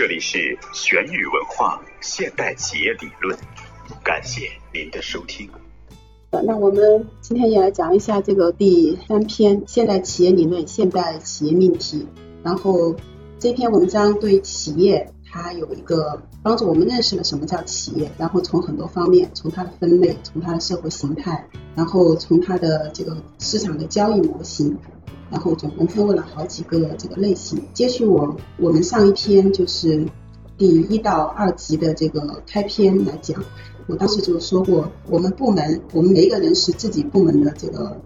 这里是玄宇文化现代企业理论，感谢您的收听。那我们今天也来讲一下这个第三篇现代企业理论、现代企业命题。然后这篇文章对企业它有一个帮助我们认识了什么叫企业，然后从很多方面，从它的分类，从它的社会形态，然后从它的这个市场的交易模型。然后总共分为了好几个这个类型。接续我我们上一篇就是第一到二集的这个开篇来讲，我当时就说过，我们部门我们每一个人是自己部门的这个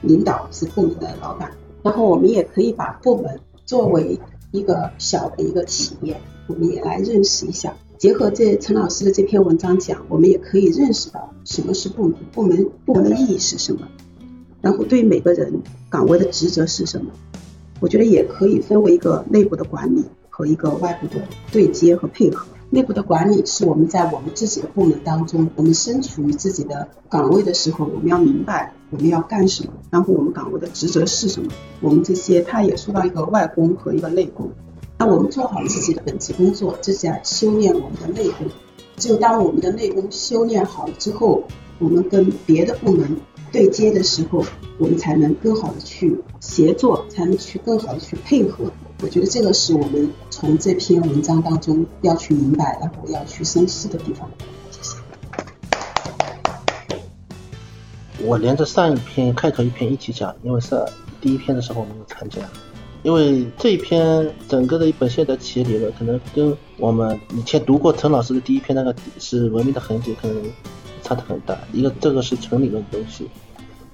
领导，是部门的老板。然后我们也可以把部门作为一个小的一个企业，我们也来认识一下。结合这陈老师的这篇文章讲，我们也可以认识到什么是部门，部门部门的意义是什么。然后对每个人岗位的职责是什么？我觉得也可以分为一个内部的管理和一个外部的对接和配合。内部的管理是我们在我们自己的部门当中，我们身处于自己的岗位的时候，我们要明白我们要干什么，然后我们岗位的职责是什么。我们这些他也说到一个外功和一个内功。那我们做好自己的本职工作，这是在修炼我们的内功。只有当我们的内功修炼好了之后，我们跟别的部门。对接的时候，我们才能更好的去协作，才能去更好的去配合。我觉得这个是我们从这篇文章当中要去明白，然后要去深思的地方。谢谢。我连着上一篇开头一篇一起讲，因为是第一篇的时候我没有参加，因为这一篇整个的一本现代企业理论，可能跟我们以前读过陈老师的第一篇那个是文明的痕迹，可能。差的很大，一个这个是纯理论的东西，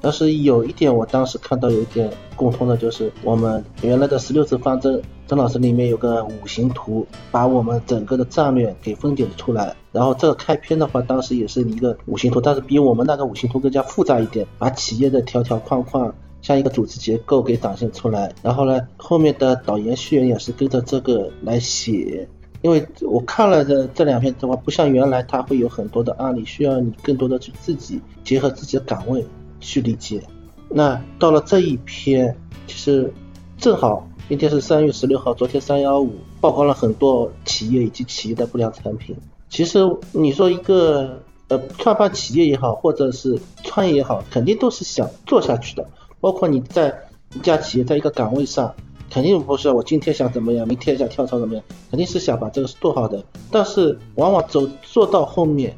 但是有一点我当时看到有一点共通的，就是我们原来的十六字方针，曾老师里面有个五行图，把我们整个的战略给分解出来。然后这个开篇的话，当时也是一个五行图，但是比我们那个五行图更加复杂一点，把企业的条条框框像一个组织结构给展现出来。然后呢，后面的导言序言也是跟着这个来写。因为我看了这这两篇的话，不像原来它会有很多的案例，需要你更多的去自己结合自己的岗位去理解。那到了这一篇，其实正好今天是三月十六号，昨天三幺五曝光了很多企业以及企业的不良产品。其实你说一个呃创办企业也好，或者是创业也好，肯定都是想做下去的。包括你在一家企业，在一个岗位上。肯定不是我今天想怎么样，明天想跳槽怎么样，肯定是想把这个做好的。但是往往走做到后面，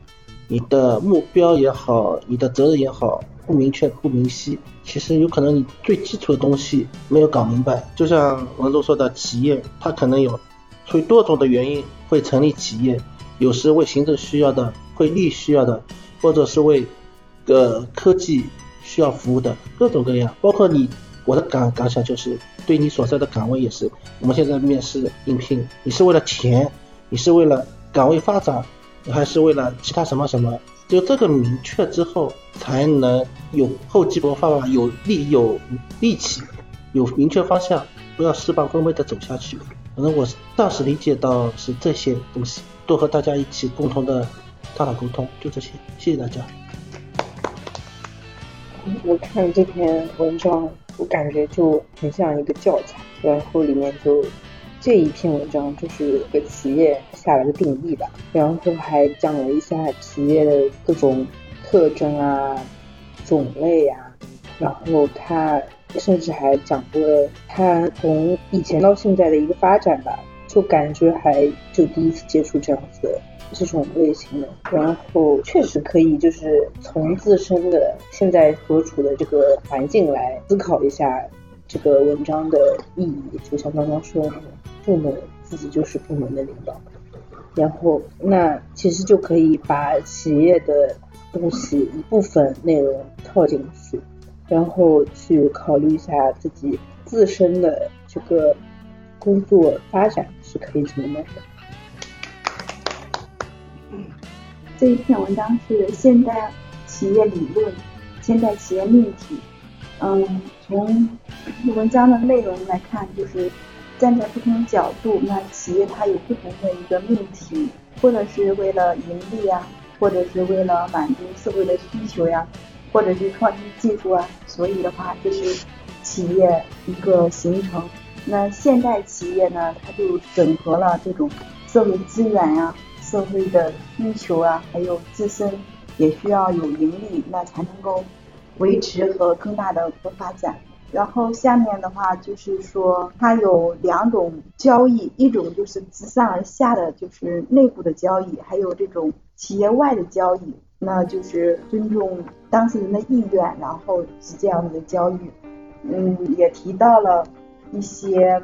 你的目标也好，你的责任也好，不明确不明晰，其实有可能你最基础的东西没有搞明白。就像文总说的，企业它可能有出于多种的原因会成立企业，有时为行政需要的，会利需要的，或者是为呃科技需要服务的各种各样，包括你。我的感感想就是，对你所在的岗位也是，我们现在面试应聘，你是为了钱，你是为了岗位发展，还是为了其他什么什么？就这个明确之后，才能有厚积薄发吧，有力有力气，有明确方向，不要事半功倍的走下去。可能我暂时理解到是这些东西，多和大家一起共同的探讨沟通，就这些，谢谢大家。我看这篇文章。我感觉就很像一个教材，然后里面就这一篇文章就是给企业下了个定义吧，然后还讲了一下企业的各种特征啊、种类啊，然后他甚至还讲过他从以前到现在的一个发展吧，就感觉还就第一次接触这样子的。这种类型的，然后确实可以，就是从自身的现在所处的这个环境来思考一下这个文章的意义。就像刚刚说的，部门自己就是部门的领导，然后那其实就可以把企业的东西一部分内容套进去，然后去考虑一下自己自身的这个工作发展是可以怎么样的。这一篇文章是现代企业理论、现代企业命题。嗯，从文章的内容来看，就是站在不同角度，那企业它有不同的一个命题，或者是为了盈利呀，或者是为了满足社会的需求呀，或者是创新技术啊。所以的话，这是企业一个形成。那现代企业呢，它就整合了这种。社会资源呀、社会的需求啊，还有自身也需要有盈利，那才能够维持和更大的发展。然后下面的话就是说，它有两种交易，一种就是自上而下的，就是内部的交易，还有这种企业外的交易，那就是尊重当事人的意愿，然后是这样子的交易。嗯，也提到了一些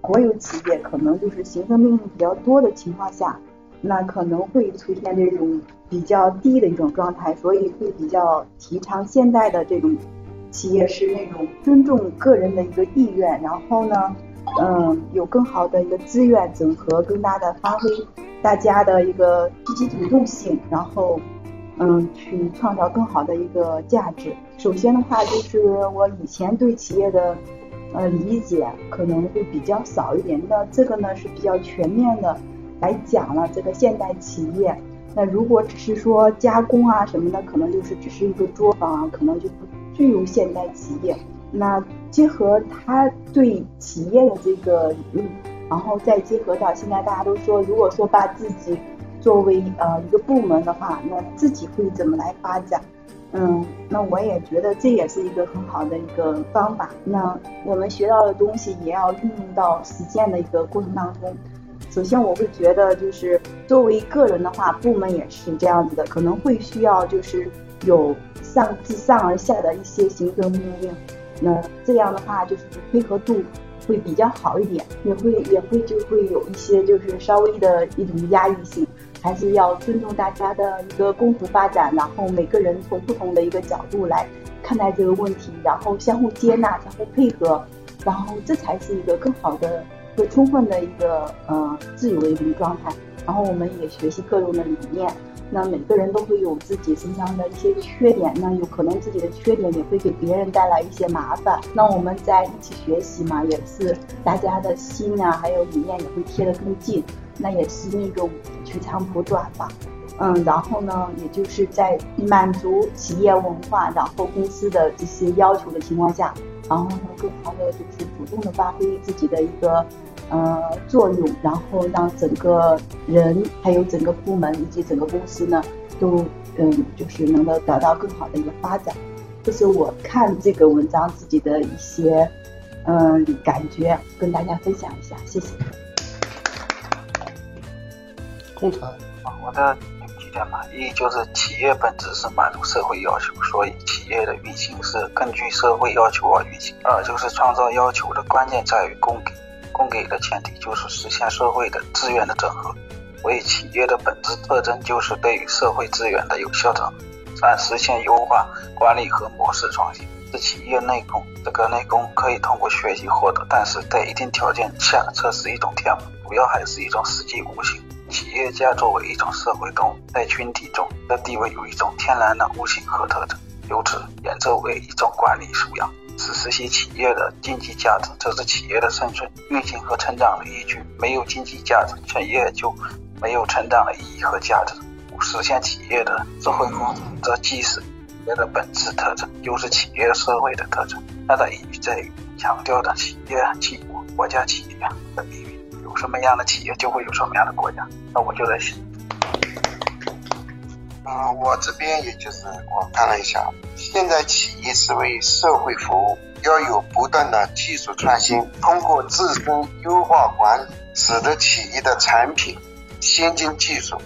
国有企业可能就是行政命令比较多的情况下，那可能会出现这种比较低的一种状态，所以会比较提倡现代的这种。企业是那种尊重个人的一个意愿，然后呢，嗯，有更好的一个资源整合，更大的发挥大家的一个积极主动性，然后，嗯，去创造更好的一个价值。首先的话，就是我以前对企业的呃理解可能会比较少一点，那这个呢是比较全面的来讲了这个现代企业。那如果只是说加工啊什么的，可能就是只是一个作坊啊，可能就不。具有现代企业，那结合他对企业的这个理论，然后再结合到现在大家都说，如果说把自己作为呃一个部门的话，那自己会怎么来发展？嗯，那我也觉得这也是一个很好的一个方法。那我们学到的东西也要运用到实践的一个过程当中。首先，我会觉得就是作为个人的话，部门也是这样子的，可能会需要就是有。上自上而下的一些行政命令，那这样的话就是配合度会比较好一点，也会也会就会有一些就是稍微的一种压抑性，还是要尊重大家的一个共同发展，然后每个人从不同的一个角度来看待这个问题，然后相互接纳、相互配合，然后这才是一个更好的、更充分的一个呃自由的一种状态。然后我们也学习各种的理念。那每个人都会有自己身上的一些缺点，那有可能自己的缺点也会给别人带来一些麻烦。那我们在一起学习嘛，也是大家的心啊，还有理念也会贴得更近，那也是那种取长补短吧。嗯，然后呢，也就是在满足企业文化，然后公司的这些要求的情况下，然后呢，更好的就是主动的发挥自己的一个。呃，作用，然后让整个人还有整个部门以及整个公司呢，都嗯，就是能够得到更好的一个发展。这是我看这个文章自己的一些嗯感觉，跟大家分享一下，谢谢。工厂，我的有几点吧，一就是企业本质是满足社会要求，所以企业的运行是根据社会要求而运行。二就是创造要求的关键在于供给。供给的前提就是实现社会的资源的整合，为企业的本质特征就是对于社会资源的有效整合。三、实现优化管理和模式创新。是企业内功，这个内功可以通过学习获得，但是在一定条件下这是一种天赋，主要还是一种实际悟性。企业家作为一种社会动物，在群体中的地位有一种天然的悟性和特征，由此演奏为一种管理素养。是实现企业的经济价值，这是企业的生存、运行和成长的依据。没有经济价值，企业就没有成长的意义和价值。实现企业的社会发展，这既是企业的本质特征，又是企业社会的特征。它的意义在于强调的企业企国家企业的命运。什么样的企业，就会有什么样的国家。那我就在想。嗯，我这边也就是我看了一下，现在企业是为社会服务，要有不断的技术创新，通过自身优化管理，使得企业的产品、先进技术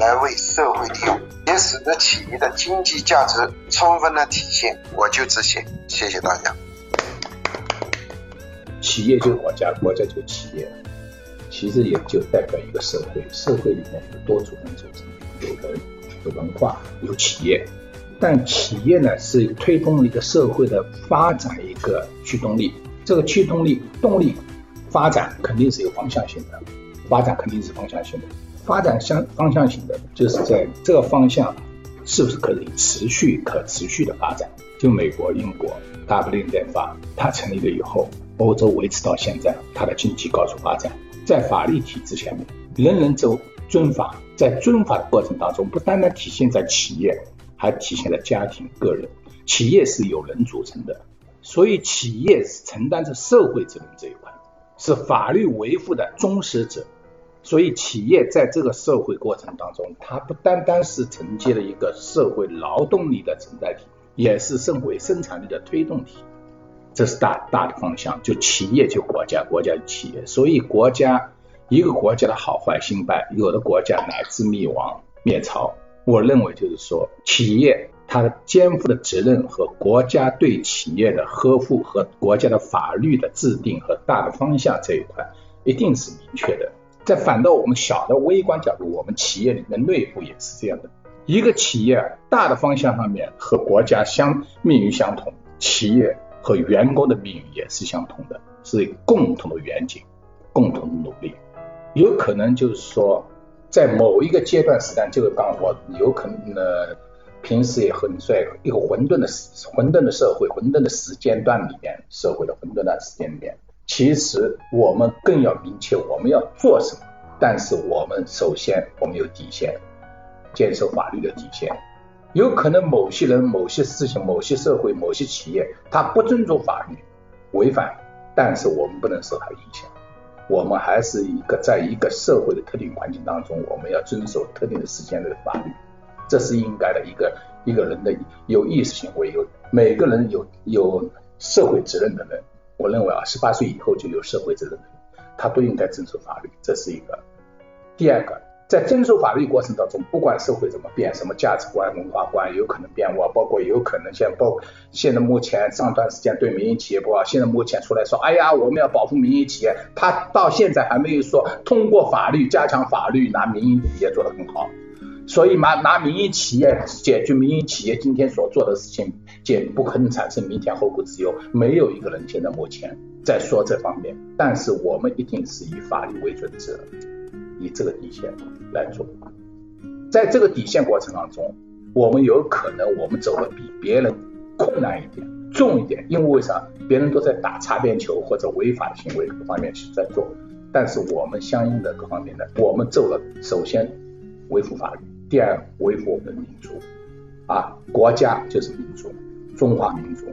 来为社会利用，也使得企业的经济价值充分的体现。我就这些，谢谢大家。企业就是国家，国家就是企业，其实也就代表一个社会，社会里面有多组人组成，有人。有文化，有企业，但企业呢是推动一个社会的发展一个驱动力。这个驱动力、动力、发展肯定是有方向性的，发展肯定是方向性的。发展向方向性的，就是在这个方向是不是可以持续、可持续的发展？就美国、英国大不列颠法，它成立了以后，欧洲维持到现在，它的经济高速发展，在法律体制下面，人人都遵法。在遵法的过程当中，不单单体现在企业，还体现在家庭、个人。企业是由人组成的，所以企业是承担着社会责任这一块，是法律维护的忠实者。所以企业在这个社会过程当中，它不单单是承接了一个社会劳动力的承载体，也是社会生产力的推动体。这是大大的方向，就企业就国家，国家就企业。所以国家一个国家的好坏兴败，有的国家乃至灭亡灭朝，我认为就是说，企业它肩负的责任和国家对企业的呵护和国家的法律的制定和大的方向这一块，一定是明确的。再反到我们小的微观角度，我们企业里面内部也是这样的。一个企业大的方向上面和国家相命运相同，企业和员工的命运也是相同的，是共同的远景，共同的努力。有可能就是说，在某一个阶段时间，这个刚我有可能呢，平时也很在一个混沌的混沌的社会、混沌的时间段里面，社会的混沌的时间里面。其实我们更要明确我们要做什么，但是我们首先我们有底线，坚守法律的底线。有可能某些人、某些事情、某些社会、某些企业，他不尊重法律，违反，但是我们不能受他影响。我们还是一个在一个社会的特定环境当中，我们要遵守特定的时间的法律，这是应该的一个一个人的有意识行为，有每个人有有社会责任的人。我认为啊，十八岁以后就有社会责任的人，他都应该遵守法律，这是一个。第二个，在遵守法律过程当中，不管社会怎么变，什么价值观、文化观有可能变化，包括有可能现包现在目前上段时间对民营企业不好，现在目前出来说，哎呀，我们要保护民营企业，他到现在还没有说通过法律加强法律，拿民营企业做得很好。所以拿拿民营企业解决民营企业今天所做的事情，解不可能产生明天后顾之忧。没有一个人现在目前在说这方面，但是我们一定是以法律为准则，以这个底线来做。在这个底线过程当中，我们有可能我们走的比别人困难一点、重一点，因为为啥？别人都在打擦边球或者违法的行为各方面去在做，但是我们相应的各方面的，我们做了首先维护法律。第二，维护我们的民族啊，国家就是民族，中华民族。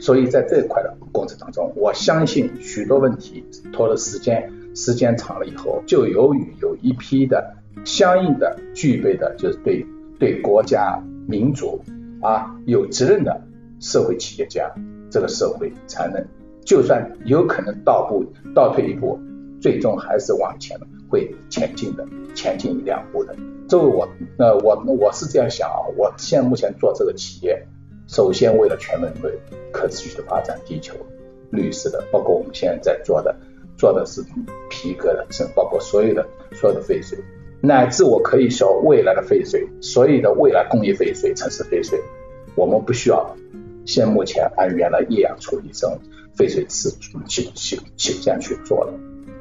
所以在这一块的过程当中，我相信许多问题拖了时间，时间长了以后，就由于有一批的相应的具备的，就是对对国家民族啊有责任的社会企业家，这个社会才能，就算有可能倒步倒退一步，最终还是往前会前进的，前进一两步的。作为我，呃，我我是这样想啊，我现在目前做这个企业，首先为了全人类可持续的发展，地球绿色的，包括我们现在在做的，做的是皮革的，是包括所有的所有的废水，乃至我可以说未来的废水，所有的未来工业废水、城市废水，我们不需要，现目前按原来液氧处理这种废水池去去去这样去做了，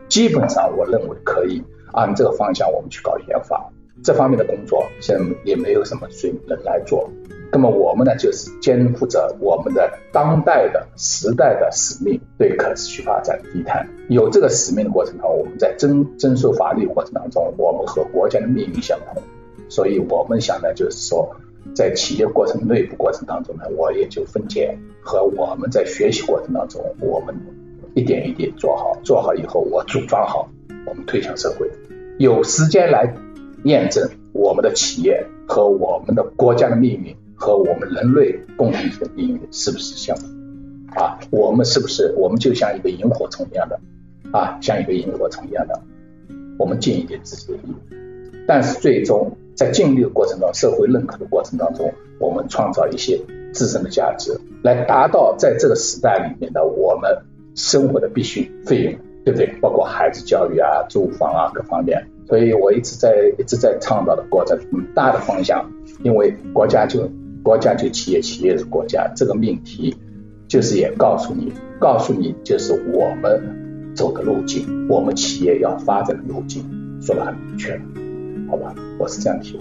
基本上我认为可以按这个方向我们去搞研发。这方面的工作现在也没有什么谁能来做，那么我们呢就是肩负着我们的当代的时代的使命，对可持续发展低碳。有这个使命的过程当中，我们在征征收法律过程当中，我们和国家的命运相同。所以我们想呢，就是说，在企业过程内部过程当中呢，我也就分解和我们在学习过程当中，我们一点一点做好，做好以后我组装好，我们推向社会，有时间来。验证我们的企业和我们的国家的命运和我们人类共同体的命运是不是相同啊？我们是不是我们就像一个萤火虫一样的啊？像一个萤火虫一样的，我们尽一点自己的力，但是最终在尽力的过程中，社会认可的过程当中，我们创造一些自身的价值，来达到在这个时代里面的我们生活的必须费用，对不对？包括孩子教育啊、住房啊各方面。所以我一直在一直在倡导的过程，大的方向，因为国家就国家就企业，企业是国家，这个命题就是也告诉你，告诉你就是我们走的路径，我们企业要发展的路径，说的很明确，好吧？我是这样提。